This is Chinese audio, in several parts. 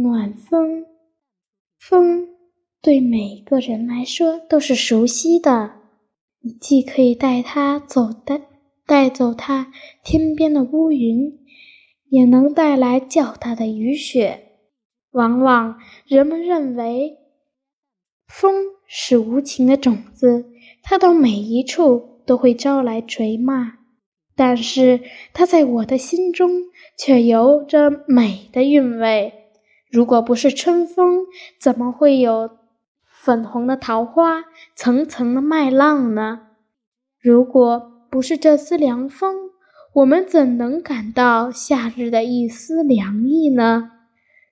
暖风，风对每个人来说都是熟悉的。你既可以带它走带带走它天边的乌云，也能带来较大的雨雪。往往人们认为，风是无情的种子，它到每一处都会招来垂骂。但是它在我的心中却有着美的韵味。如果不是春风，怎么会有粉红的桃花、层层的麦浪呢？如果不是这丝凉风，我们怎能感到夏日的一丝凉意呢？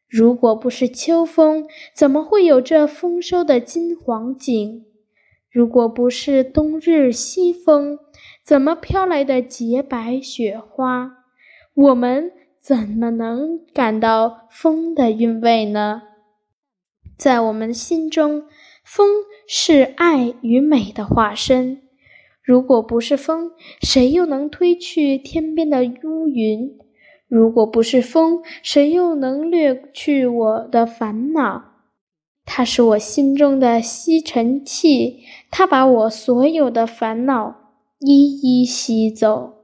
如果不是秋风，怎么会有这丰收的金黄景？如果不是冬日西风，怎么飘来的洁白雪花？我们怎么能感到风的韵味呢？在我们心中，风是爱与美的化身。如果不是风，谁又能推去天边的乌云？如果不是风，谁又能掠去我的烦恼？它是我心中的吸尘器，它把我所有的烦恼一一吸走。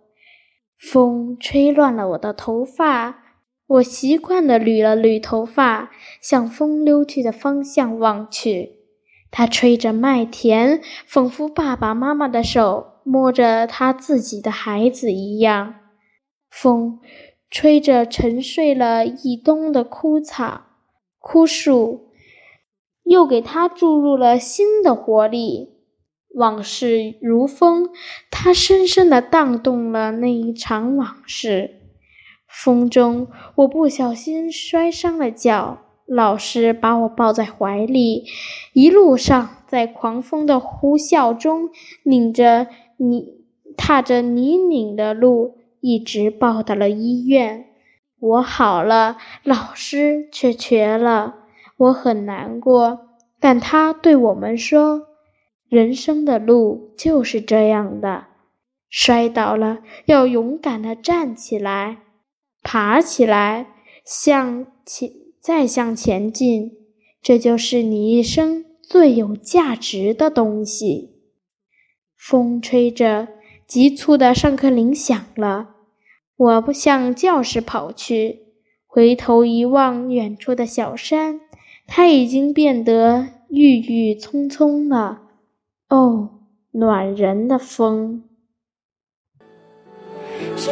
风吹乱了我的头发，我习惯地捋了捋头发，向风溜去的方向望去。它吹着麦田，仿佛爸爸妈妈的手摸着他自己的孩子一样。风吹着沉睡了一冬的枯草、枯树。又给他注入了新的活力。往事如风，它深深地荡动了那一场往事。风中，我不小心摔伤了脚，老师把我抱在怀里，一路上在狂风的呼啸中，拧着泥，踏着泥泞的路，一直抱到了医院。我好了，老师却瘸了。我很难过，但他对我们说：“人生的路就是这样的，摔倒了要勇敢的站起来，爬起来，向前再向前进，这就是你一生最有价值的东西。”风吹着，急促的上课铃响了，我不向教室跑去，回头一望远处的小山。它已经变得郁郁葱葱了，哦，暖人的风。是